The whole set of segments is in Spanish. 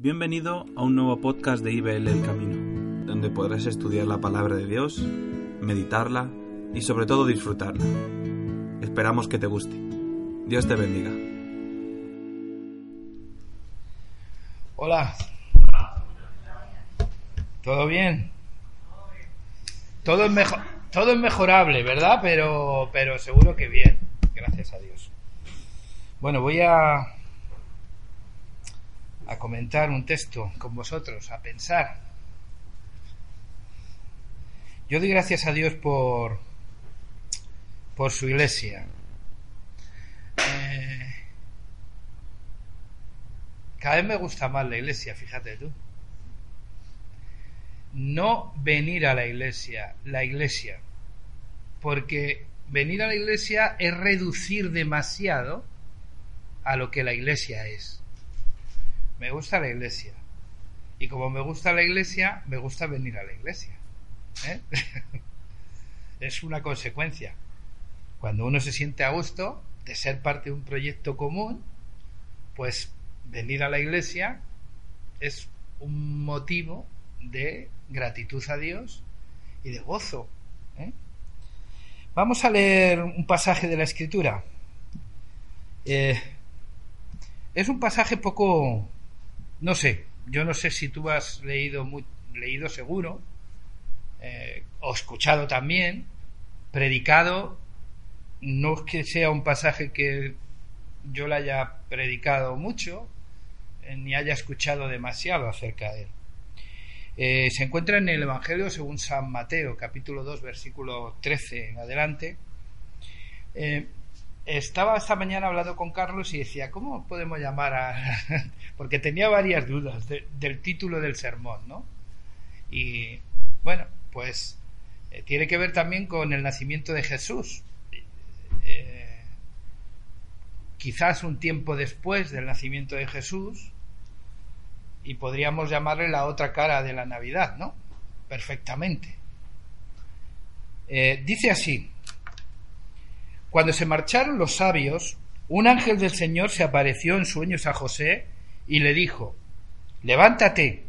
Bienvenido a un nuevo podcast de IBL El Camino, donde podrás estudiar la palabra de Dios, meditarla y sobre todo disfrutarla. Esperamos que te guste. Dios te bendiga. Hola. ¿Todo bien? Todo es, mejor, todo es mejorable, ¿verdad? Pero, pero seguro que bien. Gracias a Dios. Bueno, voy a, a comentar un texto con vosotros, a pensar. Yo doy gracias a Dios por, por su iglesia. Eh, cada vez me gusta más la iglesia, fíjate tú. No venir a la iglesia, la iglesia. Porque venir a la iglesia es reducir demasiado a lo que la iglesia es. Me gusta la iglesia. Y como me gusta la iglesia, me gusta venir a la iglesia. ¿eh? es una consecuencia. Cuando uno se siente a gusto de ser parte de un proyecto común, pues venir a la iglesia es un motivo de gratitud a Dios y de gozo. ¿eh? Vamos a leer un pasaje de la Escritura. Eh, es un pasaje poco, no sé, yo no sé si tú has leído, muy, leído seguro, eh, o escuchado también, predicado, no es que sea un pasaje que yo le haya predicado mucho, eh, ni haya escuchado demasiado acerca de él. Eh, se encuentra en el Evangelio según San Mateo, capítulo 2, versículo 13 en adelante. Estaba esta mañana hablando con Carlos y decía, ¿cómo podemos llamar a...? Porque tenía varias dudas del título del sermón, ¿no? Y bueno, pues eh, tiene que ver también con el nacimiento de Jesús. Eh, quizás un tiempo después del nacimiento de Jesús, y podríamos llamarle la otra cara de la Navidad, ¿no? Perfectamente. Eh, dice así, cuando se marcharon los sabios, un ángel del Señor se apareció en sueños a José y le dijo, levántate,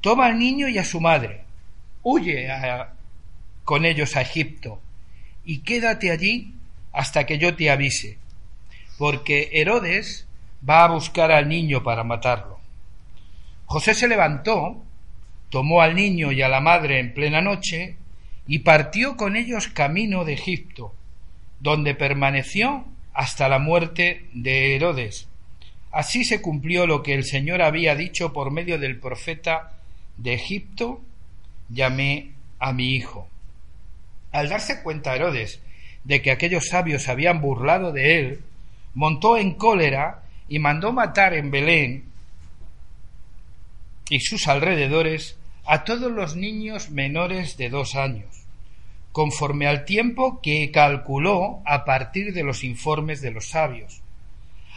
toma al niño y a su madre, huye con ellos a Egipto y quédate allí hasta que yo te avise, porque Herodes va a buscar al niño para matarlo. José se levantó, tomó al niño y a la madre en plena noche y partió con ellos camino de Egipto donde permaneció hasta la muerte de Herodes. Así se cumplió lo que el Señor había dicho por medio del profeta de Egipto, llamé a mi hijo. Al darse cuenta Herodes de que aquellos sabios habían burlado de él, montó en cólera y mandó matar en Belén y sus alrededores a todos los niños menores de dos años conforme al tiempo que calculó a partir de los informes de los sabios.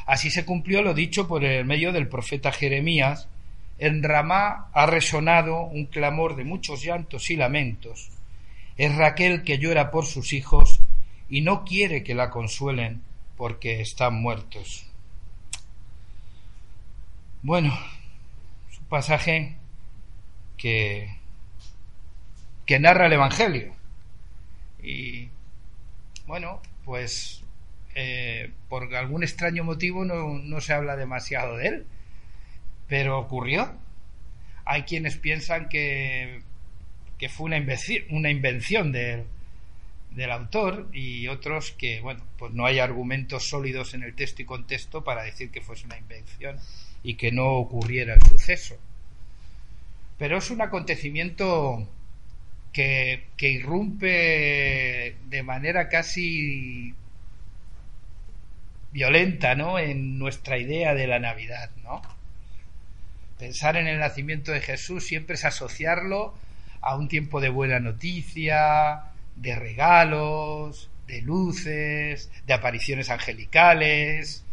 Así se cumplió lo dicho por el medio del profeta Jeremías. En Ramá ha resonado un clamor de muchos llantos y lamentos. Es Raquel que llora por sus hijos y no quiere que la consuelen porque están muertos. Bueno, es un pasaje que, que narra el Evangelio y bueno, pues eh, por algún extraño motivo no, no, se habla demasiado de él, pero ocurrió. Hay quienes piensan que, que fue una invención, una invención del, del autor y otros que, bueno, pues no hay argumentos sólidos en el texto y contexto para decir que fuese una invención y que no ocurriera el suceso. Pero es un acontecimiento que, irrumpe de manera casi violenta, ¿no? En nuestra idea de la Navidad, ¿no? Pensar en el nacimiento de Jesús siempre es asociarlo a un tiempo de buena noticia, de regalos, de luces, de apariciones angelicales,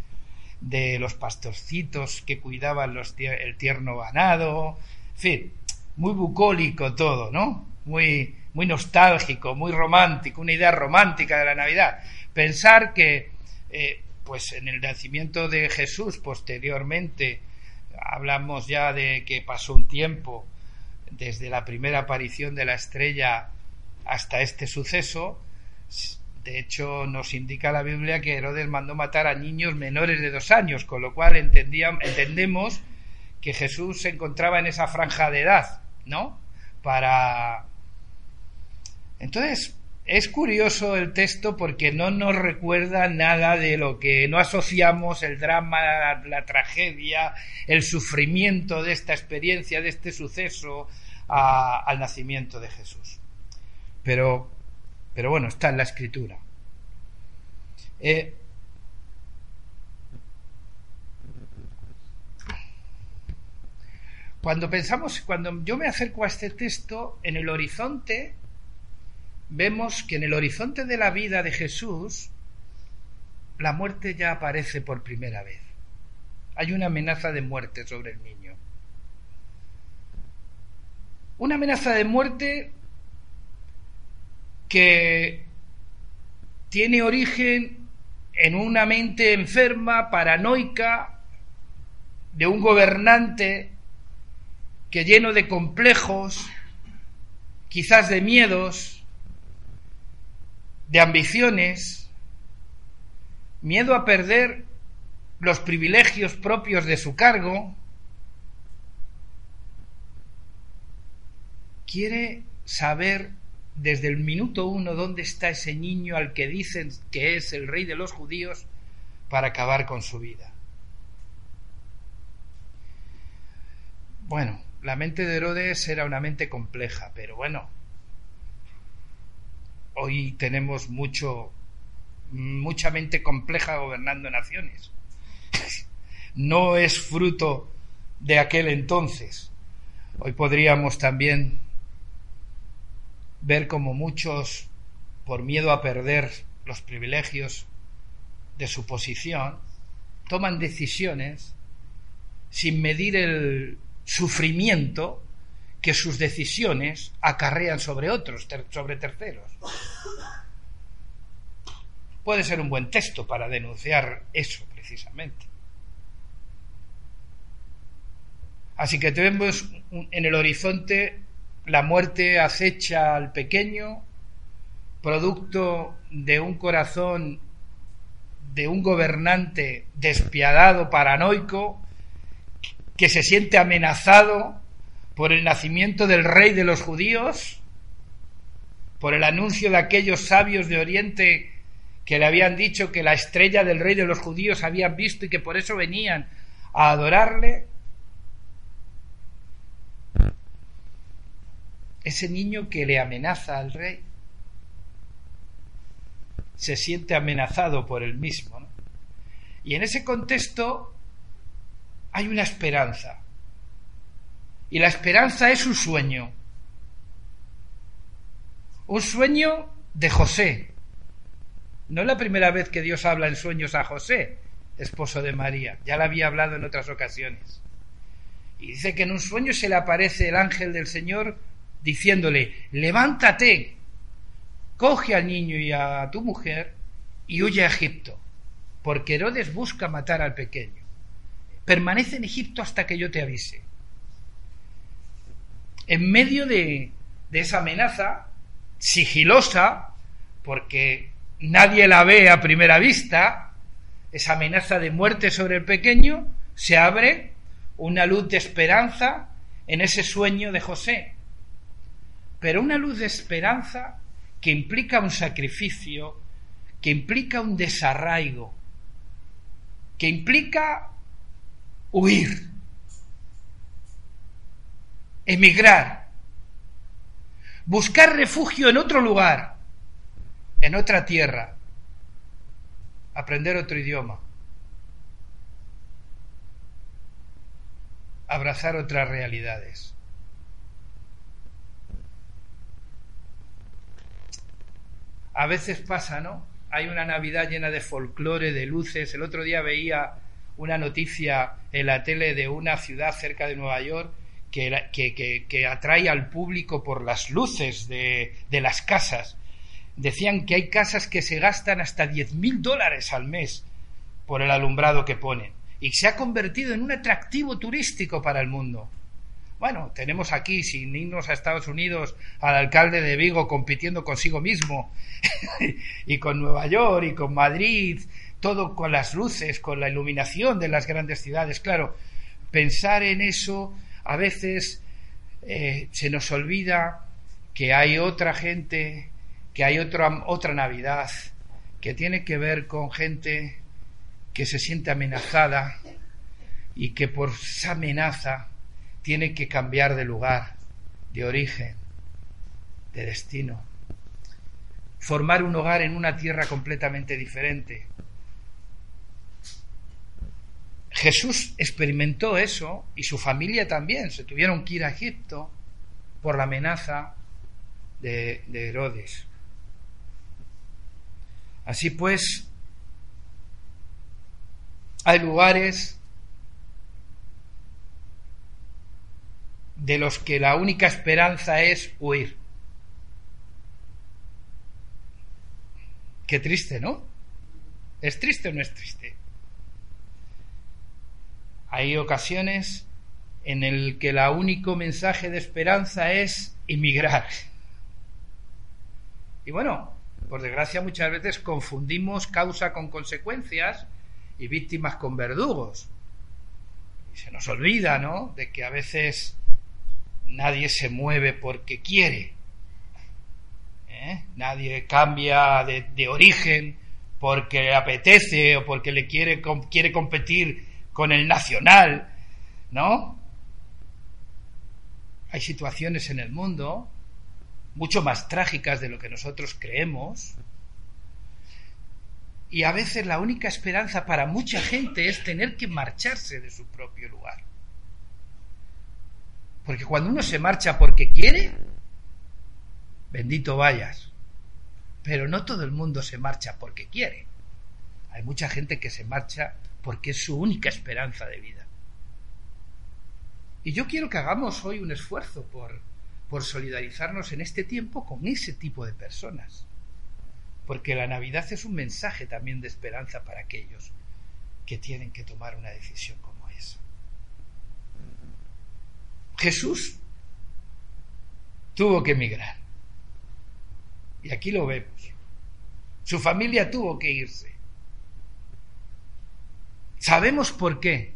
de los pastorcitos que cuidaban los el tierno ganado, en fin, muy bucólico todo, ¿no? Muy, muy nostálgico, muy romántico, una idea romántica de la Navidad. Pensar que, eh, pues en el nacimiento de Jesús, posteriormente, hablamos ya de que pasó un tiempo desde la primera aparición de la estrella hasta este suceso. De hecho, nos indica la Biblia que Herodes mandó matar a niños menores de dos años, con lo cual entendemos que Jesús se encontraba en esa franja de edad, ¿no? Para. Entonces, es curioso el texto porque no nos recuerda nada de lo que no asociamos el drama, la, tragedia, el sufrimiento de esta experiencia, de este suceso al nacimiento de Jesús. Pero, pero bueno, está en la escritura. Eh, cuando pensamos, cuando yo me acerco a este texto, en el horizonte vemos que en el horizonte de la vida de Jesús, la muerte ya aparece por primera vez. Hay una amenaza de muerte sobre el niño. Una amenaza de muerte que tiene origen en una mente enferma, paranoica, de un gobernante que lleno de complejos, quizás de miedos, de ambiciones, miedo a perder los privilegios propios de su cargo, quiere saber desde el minuto uno dónde está ese niño al que dicen que es el rey de los judíos para acabar con su vida. Bueno, la mente de Herodes era una mente compleja, pero bueno, hoy tenemos mucho, mucha mente compleja gobernando naciones. no es fruto de aquel entonces. Hoy podríamos también ver como muchos, por miedo a perder los privilegios de su posición, toman decisiones sin medir el sufrimiento que sus decisiones acarrean sobre otros, sobre terceros. Puede ser un buen texto para denunciar eso precisamente. Así que tenemos en el horizonte la muerte acecha al pequeño, producto de un corazón de un gobernante despiadado, paranoico, que se siente amenazado por el nacimiento del rey de los judíos, por el anuncio de aquellos sabios de Oriente que le habían dicho que la estrella del rey de los judíos habían visto y que por eso venían a adorarle. Ese niño que le amenaza al rey se siente amenazado por él mismo. Y en ese contexto hay una esperanza. Y la esperanza es un sueño. Un sueño de José. No es la primera vez que Dios habla en sueños a José, esposo de María. Ya la había hablado en otras ocasiones. Y dice que en un sueño se le aparece el ángel del Señor diciéndole, levántate, coge al niño y a tu mujer y huye a Egipto, porque Herodes busca matar al pequeño. Permanece en Egipto hasta que yo te avise en medio de, esa amenaza sigilosa, porque nadie la ve a primera vista, esa amenaza de muerte sobre el pequeño, se abre una luz de esperanza en ese sueño de José. Pero una luz de esperanza que implica un sacrificio, que implica un desarraigo, que implica huir, emigrar, buscar refugio en otro lugar, en otra tierra, aprender otro idioma, abrazar otras realidades. A veces pasa, ¿no? Hay una Navidad llena de folclore, de luces. El otro día veía una noticia en la tele de una ciudad cerca de Nueva York que, atrae al público por las luces de, de, las casas. Decían que hay casas que se gastan hasta diez mil dólares al mes por el alumbrado que ponen. y se ha convertido en un atractivo turístico para el mundo. Bueno, tenemos aquí, sin irnos a Estados Unidos, al alcalde de Vigo compitiendo consigo mismo, y con Nueva York, y con Madrid, todo con las luces, con la iluminación de las grandes ciudades. Claro, pensar en eso a veces eh, se nos olvida que hay otra gente, que hay otra, otra Navidad, que tiene que ver con gente que se siente amenazada y que por esa amenaza tiene que cambiar de lugar, de origen, de destino. Formar un hogar en una tierra completamente diferente. Jesús experimentó eso y su familia también. Se tuvieron que ir a Egipto por la amenaza de, de Herodes. Así pues, hay lugares de los que la única esperanza es huir. Qué triste, ¿no? ¿Es triste o no es triste? Hay ocasiones en el que el único mensaje de esperanza es emigrar. Y bueno, por desgracia muchas veces confundimos causa con consecuencias y víctimas con verdugos. Y se nos olvida, ¿no?, de que a veces nadie se mueve porque quiere. ¿eh? Nadie cambia de, origen porque le apetece o porque le quiere, quiere competir con el nacional, ¿no? Hay situaciones en el mundo mucho más trágicas de lo que nosotros creemos. Y a veces la única esperanza para mucha gente es tener que marcharse de su propio lugar. Porque cuando uno se marcha porque quiere, bendito vayas. Pero no todo el mundo se marcha porque quiere. Hay mucha gente que se marcha porque es su única esperanza de vida. Y yo quiero que hagamos hoy un esfuerzo por, por solidarizarnos en este tiempo con ese tipo de personas. Porque la Navidad es un mensaje también de esperanza para aquellos que tienen que tomar una decisión como esa. Jesús tuvo que emigrar. Y aquí lo vemos. Su familia tuvo que irse. Sabemos por qué.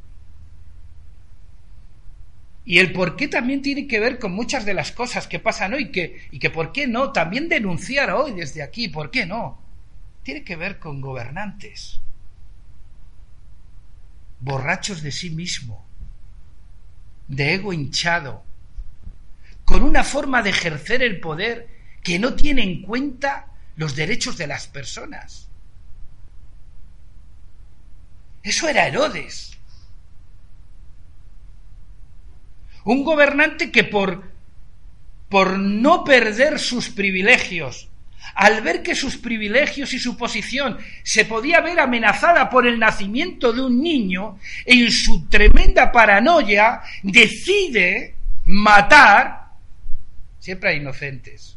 Y el por qué también tiene que ver con muchas de las cosas que pasan hoy, que, y que por qué no, también denunciar hoy desde aquí, ¿por qué no? Tiene que ver con gobernantes, borrachos de sí mismo, de ego hinchado, con una forma de ejercer el poder que no tiene en cuenta los derechos de las personas. Eso era Herodes. Un gobernante que por, por no perder sus privilegios, al ver que sus privilegios y su posición se podía ver amenazada por el nacimiento de un niño, en su tremenda paranoia decide matar, siempre a inocentes,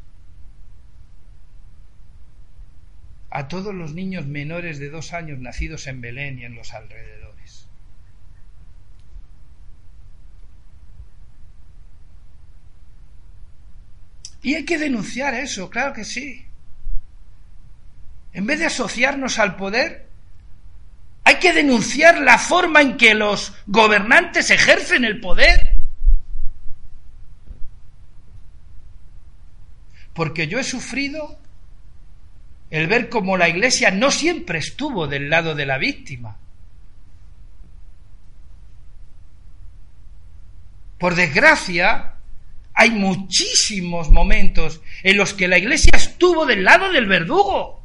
a todos los niños menores de dos años nacidos en Belén y en los alrededores. Y hay que denunciar eso, claro que sí. En vez de asociarnos al poder, hay que denunciar la forma en que los gobernantes ejercen el poder. Porque yo he sufrido el ver cómo la Iglesia no siempre estuvo del lado de la víctima. Por desgracia, hay muchísimos momentos en los que la Iglesia estuvo del lado del verdugo.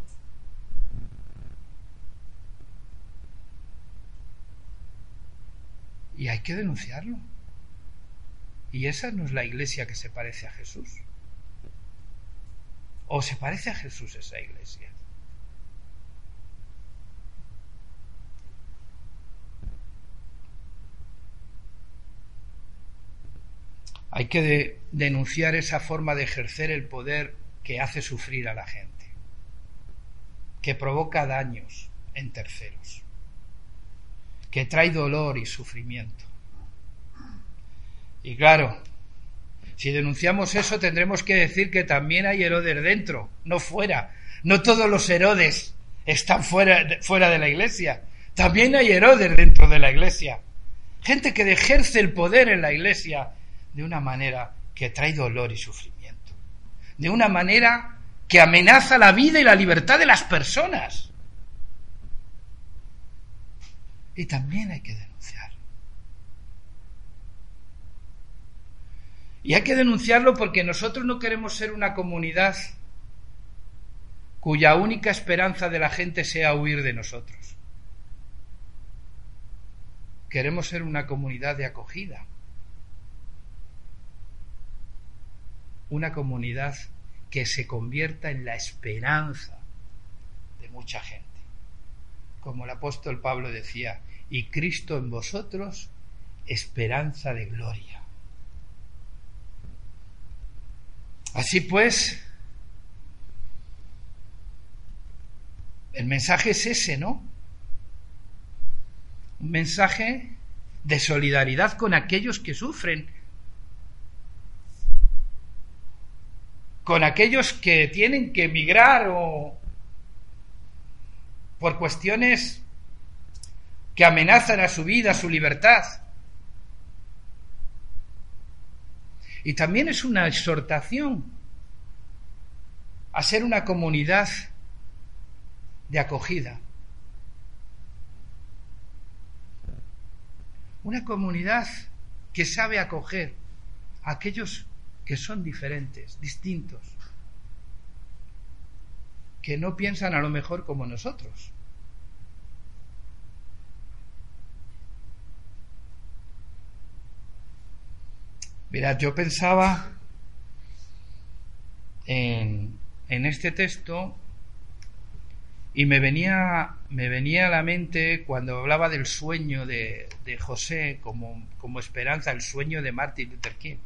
Y hay que denunciarlo. Y esa no es la iglesia que se parece a Jesús. ¿O se parece a Jesús esa iglesia? Hay que denunciar esa forma de ejercer el poder que hace sufrir a la gente, que provoca daños en terceros que trae dolor y sufrimiento. Y claro, si denunciamos eso tendremos que decir que también hay Herodes dentro, no fuera. No todos los Herodes están fuera, fuera de la iglesia. También hay Herodes dentro de la iglesia. Gente que ejerce el poder en la iglesia de una manera que trae dolor y sufrimiento. De una manera que amenaza la vida y la libertad de las personas. Y también hay que denunciar. Y hay que denunciarlo porque nosotros no queremos ser una comunidad cuya única esperanza de la gente sea huir de nosotros. Queremos ser una comunidad de acogida, una comunidad que se convierta en la esperanza de mucha gente. Como el apóstol Pablo decía, y Cristo en vosotros, esperanza de gloria. Así pues, el mensaje es ese, ¿no? Un mensaje de solidaridad con aquellos que sufren, con aquellos que tienen que emigrar o por cuestiones que amenazan a su vida, a su libertad. Y también es una exhortación a ser una comunidad de acogida. Una comunidad que sabe acoger a aquellos que son diferentes, distintos, que no piensan a lo mejor como nosotros. Mirad, yo pensaba en, este texto y me venía, a la mente cuando hablaba del sueño de, José como, esperanza, el sueño de Martin Luther King.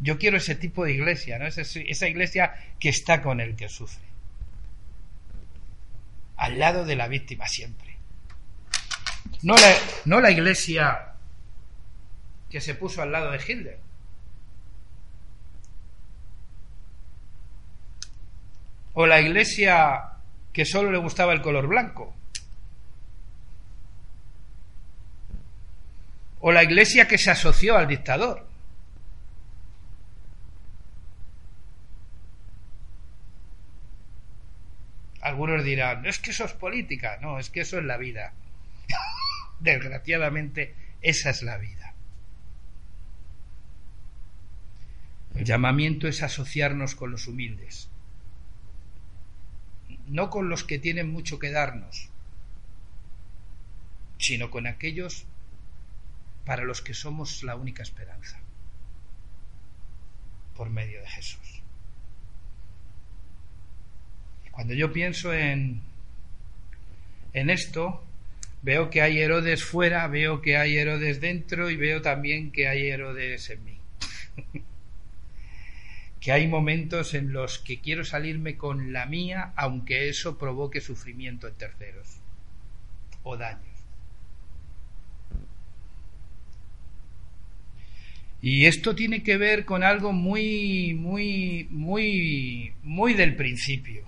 Yo quiero ese tipo de iglesia, ¿no? Esa, esa iglesia que está con el que sufre. Al lado de la víctima siempre. No la, no la iglesia que se puso al lado de Hitler. O la iglesia que solo le gustaba el color blanco. O la iglesia que se asoció al dictador. Algunos dirán, es que eso es política. No, es que eso es la vida. Desgraciadamente, esa es la vida. El llamamiento es asociarnos con los humildes, no con los que tienen mucho que darnos, sino con aquellos para los que somos la única esperanza, por medio de Jesús. Cuando yo pienso en, en esto, veo que hay Herodes fuera, veo que hay Herodes dentro y veo también que hay Herodes en mí. que hay momentos en los que quiero salirme con la mía, aunque eso provoque sufrimiento en terceros o daños. Y esto tiene que ver con algo muy, muy, muy, muy del principio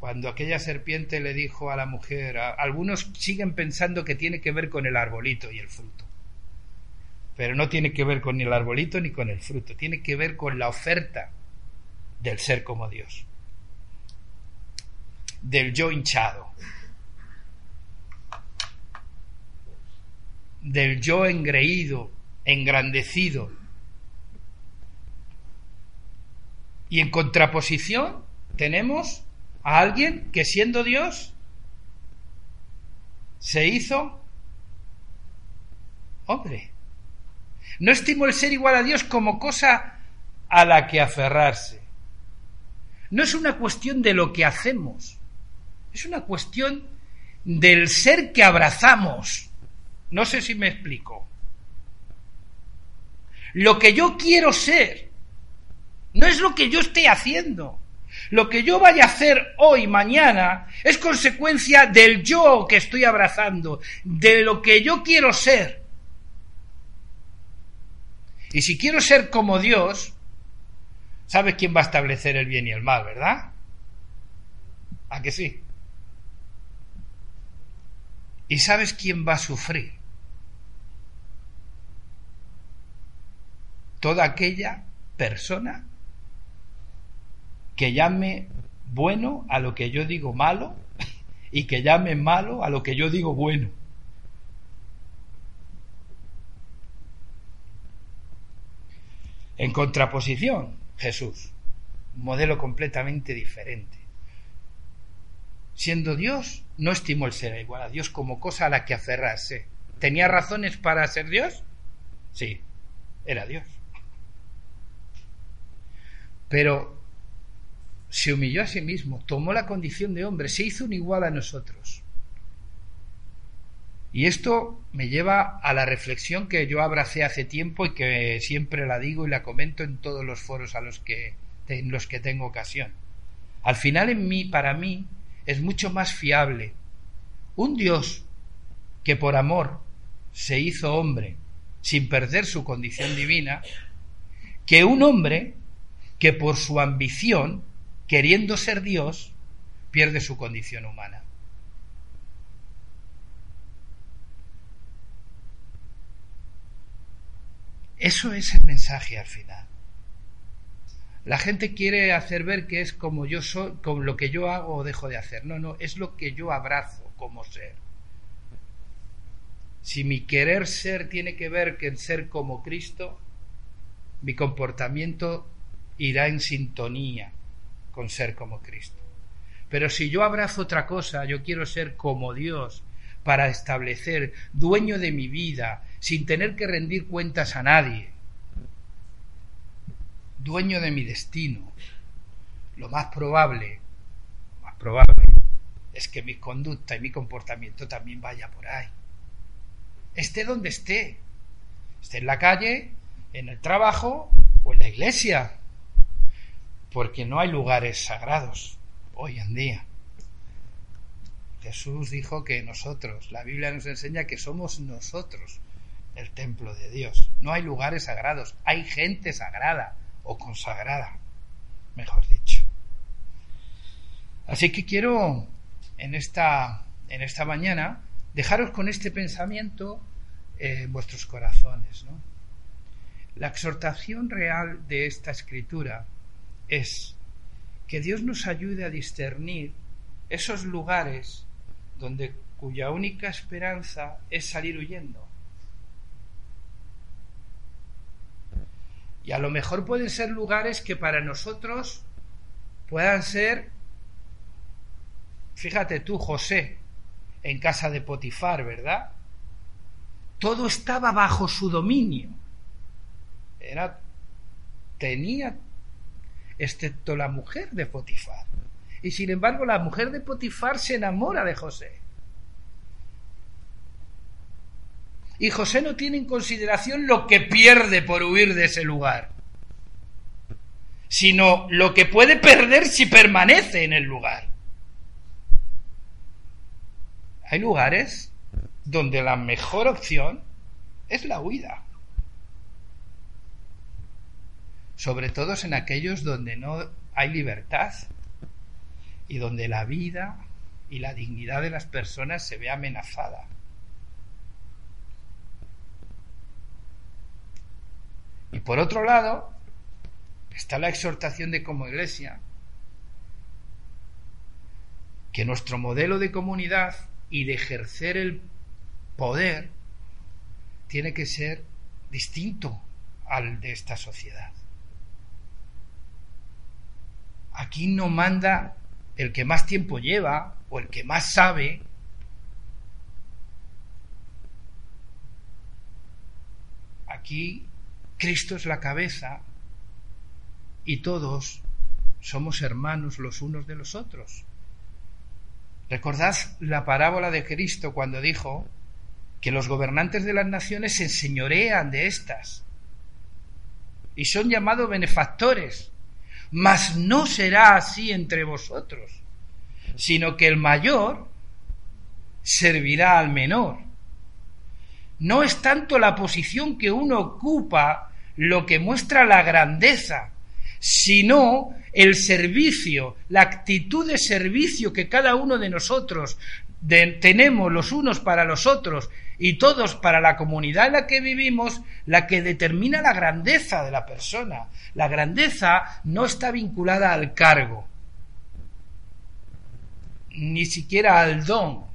cuando aquella serpiente le dijo a la mujer, algunos siguen pensando que tiene que ver con el arbolito y el fruto. Pero no tiene que ver con el arbolito ni con el fruto, tiene que ver con la oferta del ser como Dios, del yo hinchado, del yo engreído, engrandecido. Y en contraposición tenemos a alguien que siendo Dios se hizo hombre. No estimo el ser igual a Dios como cosa a la que aferrarse. No es una cuestión de lo que hacemos, es una cuestión del ser que abrazamos. No sé si me explico. Lo que yo quiero ser no es lo que yo esté haciendo Lo que yo vaya a hacer hoy, mañana, es consecuencia del yo que estoy abrazando, de lo que yo quiero ser. Y si quiero ser como Dios, ¿sabes quién va a establecer el bien y el mal, verdad? ¿A que sí? ¿Y sabes quién va a sufrir? Toda aquella persona que llame bueno a lo que yo digo malo y que llame malo a lo que yo digo bueno. En contraposición, Jesús, un modelo completamente diferente. Siendo Dios, no estimó el ser igual a Dios como cosa a la que aferrarse. ¿Tenía razones para ser Dios? Sí, era Dios. Pero se humilló a sí mismo, tomó la condición de hombre, se hizo un igual a nosotros. Y esto me lleva a la reflexión que yo abracé hace tiempo y que siempre la digo y la comento en todos los foros a los que, en los que tengo ocasión. Al final en mí, para mí, es mucho más fiable un Dios que por amor se hizo hombre sin perder su condición divina, que un hombre que por su ambición queriendo ser Dios, pierde su condición humana. Eso es el mensaje al final. La gente quiere hacer ver que es como yo soy, con lo que yo hago o dejo de hacer. No, no, es lo que yo abrazo como ser. Si mi querer ser tiene que ver con ser como Cristo, mi comportamiento irá en sintonía con ser como Cristo. Pero si yo abrazo otra cosa, yo quiero ser como Dios para establecer dueño de mi vida sin tener que rendir cuentas a nadie, dueño de mi destino, lo más probable, más probable es que mi conducta y mi comportamiento también vaya por ahí. Esté donde esté, esté en la calle, en el trabajo o en la iglesia porque no hay lugares sagrados hoy en día. Jesús dijo que nosotros, la Biblia nos enseña que somos nosotros el templo de Dios. No hay lugares sagrados, hay gente sagrada o consagrada, mejor dicho. Así que quiero en esta, en esta mañana dejaros con este pensamiento en vuestros corazones. La exhortación real de esta escritura es que Dios nos ayude a discernir esos lugares donde cuya única esperanza es salir huyendo. Y a lo mejor pueden ser lugares que para nosotros puedan ser, fíjate tú, José, en casa de Potifar, ¿verdad? Todo estaba bajo su dominio. Era, tenía excepto la mujer de Potifar. Y sin embargo la mujer de Potifar se enamora de José. Y José no tiene en consideración lo que pierde por huir de ese lugar, sino lo que puede perder si permanece en el lugar. Hay lugares donde la mejor opción es la huida. sobre todo en aquellos donde no hay libertad y donde la vida y la dignidad de las personas se ve amenazada. Y por otro lado, está la exhortación de como iglesia, que nuestro modelo de comunidad y de ejercer el poder tiene que ser distinto al de esta sociedad. Aquí no manda el que más tiempo lleva o el que más sabe. Aquí Cristo es la cabeza y todos somos hermanos los unos de los otros. Recordad la parábola de Cristo cuando dijo que los gobernantes de las naciones se enseñorean de estas y son llamados benefactores mas no será así entre vosotros, sino que el mayor servirá al menor. No es tanto la posición que uno ocupa lo que muestra la grandeza, sino el servicio, la actitud de servicio que cada uno de nosotros tenemos los unos para los otros y todos para la comunidad en la que vivimos, la que determina la grandeza de la persona. La grandeza no está vinculada al cargo, ni siquiera al don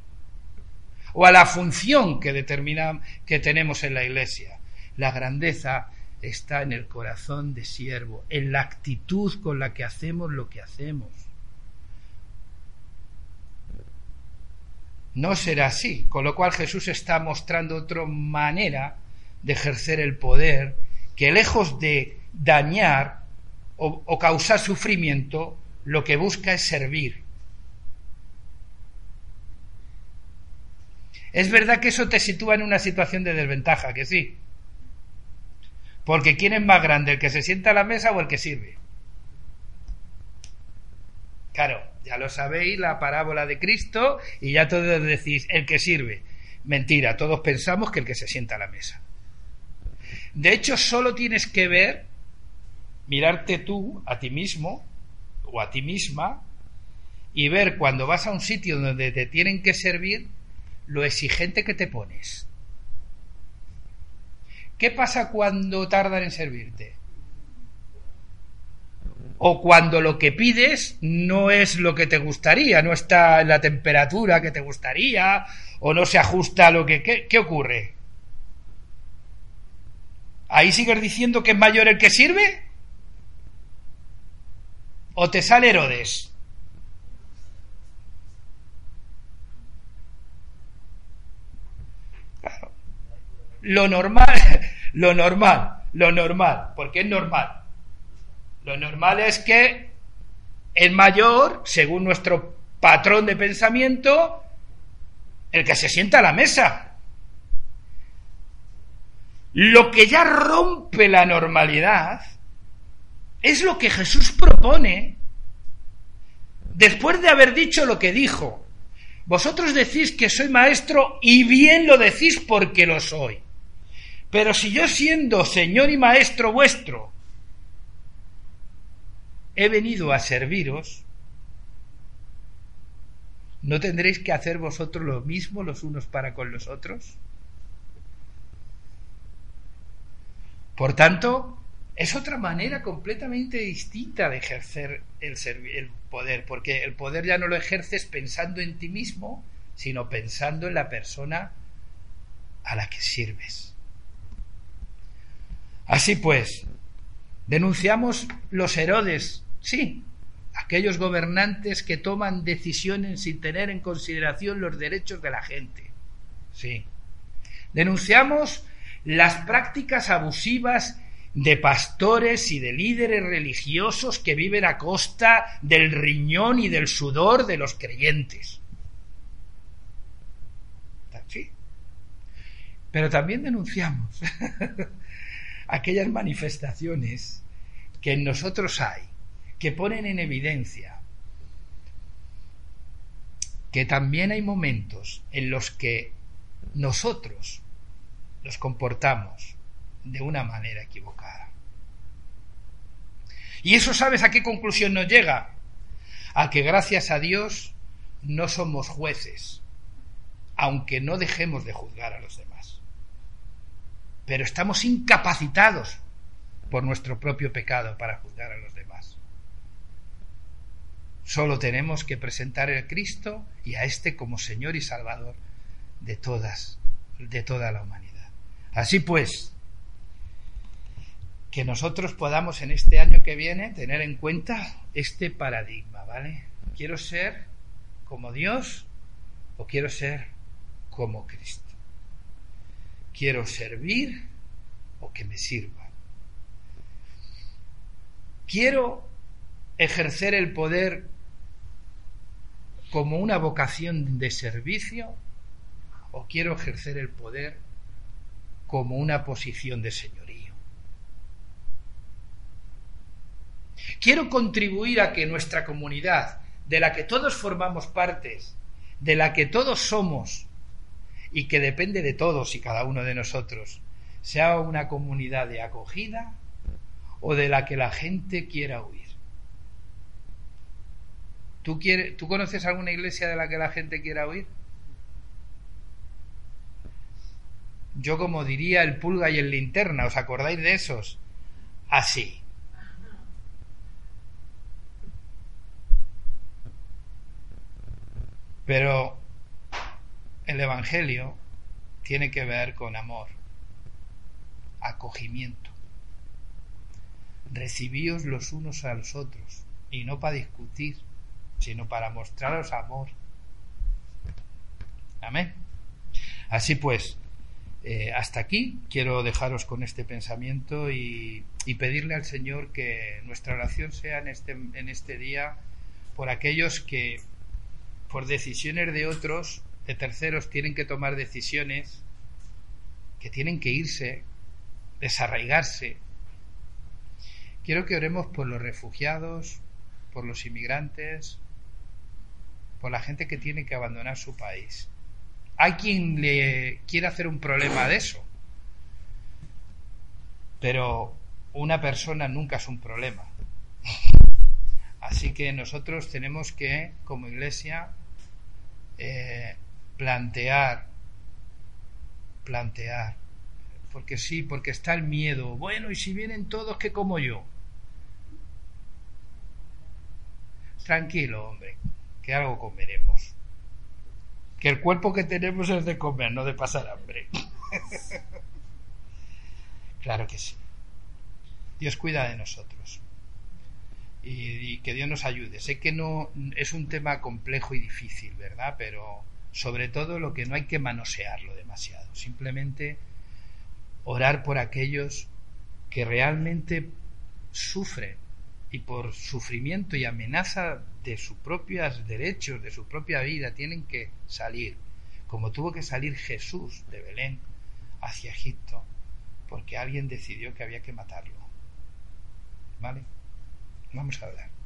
o a la función que determina que tenemos en la iglesia. La grandeza está en el corazón de siervo, en la actitud con la que hacemos lo que hacemos. No será así, con lo cual Jesús está mostrando otra manera de ejercer el poder que lejos de dañar o, causar sufrimiento, lo que busca es servir. Es verdad que eso te sitúa en una situación de desventaja, que sí. Porque ¿quién es más grande, el que se sienta a la mesa o el que sirve? Claro, ya lo sabéis, la parábola de Cristo, y ya todos decís, el que sirve. Mentira, todos pensamos que el que se sienta a la mesa. De hecho, solo tienes que ver, mirarte tú a ti mismo o a ti misma, y ver cuando vas a un sitio donde te tienen que servir, lo exigente que te pones. ¿Qué pasa cuando tardan en servirte? o cuando lo que pides no es lo que te gustaría, no está en la temperatura que te gustaría, o no se ajusta a lo que... ¿Qué, ocurre? ¿Ahí sigues diciendo que es mayor el que sirve? ¿O te sale Herodes? Lo normal, lo normal, lo normal, porque es normal lo normal es que el mayor, según nuestro patrón de pensamiento, el que se sienta a la mesa. Lo que ya rompe la normalidad es lo que Jesús propone después de haber dicho lo que dijo. Vosotros decís que soy maestro y bien lo decís porque lo soy. Pero si yo siendo Señor y Maestro vuestro, he venido a serviros, ¿no tendréis que hacer vosotros lo mismo los unos para con los otros? Por tanto, es otra manera completamente distinta de ejercer el, poder, porque el poder ya no lo ejerces pensando en ti mismo, sino pensando en la persona a la que sirves. Así pues, denunciamos los Herodes Sí, aquellos gobernantes que toman decisiones sin tener en consideración los derechos de la gente. Sí. Denunciamos las prácticas abusivas de pastores y de líderes religiosos que viven a costa del riñón y del sudor de los creyentes. Sí. Pero también denunciamos aquellas manifestaciones que en nosotros hay que ponen en evidencia que también hay momentos en los que nosotros nos comportamos de una manera equivocada. ¿Y eso sabes a qué conclusión nos llega? A que gracias a Dios no somos jueces, aunque no dejemos de juzgar a los demás. Pero estamos incapacitados por nuestro propio pecado para juzgar a los demás. Solo tenemos que presentar a Cristo y a este como Señor y Salvador de todas, de toda la humanidad. Así pues, que nosotros podamos en este año que viene tener en cuenta este paradigma, ¿vale? ¿Quiero ser como Dios o quiero ser como Cristo? ¿Quiero servir o que me sirva? ¿Quiero ejercer el poder como una vocación de servicio o quiero ejercer el poder como una posición de señorío. Quiero contribuir a que nuestra comunidad, de la que todos formamos partes, de la que todos somos y que depende de todos y cada uno de nosotros, sea una comunidad de acogida o de la que la gente quiera huir. ¿Tú, quieres, ¿Tú conoces alguna iglesia de la que la gente quiera huir? Yo como diría el pulga y el linterna, ¿os acordáis de esos? Así. Pero el Evangelio tiene que ver con amor, acogimiento. Recibíos los unos a los otros, y no para discutir, sino para mostraros amor. Amén. Así pues, eh, hasta aquí quiero dejaros con este pensamiento y, pedirle al Señor que nuestra oración sea en este, en este día por aquellos que por decisiones de otros, de terceros, tienen que tomar decisiones que tienen que irse, desarraigarse. Quiero que oremos por los refugiados, por los inmigrantes, por la gente que tiene que abandonar su país. Hay quien le quiere hacer un problema de eso, pero una persona nunca es un problema. Así que nosotros tenemos que, como iglesia, eh, plantear, plantear, porque sí, porque está el miedo. Bueno, y si vienen todos que como yo. Tranquilo, hombre, que algo comeremos. Que el cuerpo que tenemos es de comer, no de pasar hambre. claro que sí. Dios cuida de nosotros y, que Dios nos ayude. Sé que no es un tema complejo y difícil, ¿verdad? Pero sobre todo lo que no hay que manosearlo demasiado. Simplemente orar por aquellos que realmente sufren y por sufrimiento y amenaza de sus propios derechos, de su propia vida, tienen que salir, como tuvo que salir Jesús de Belén hacia Egipto, porque alguien decidió que había que matarlo. ¿Vale? Vamos a hablar.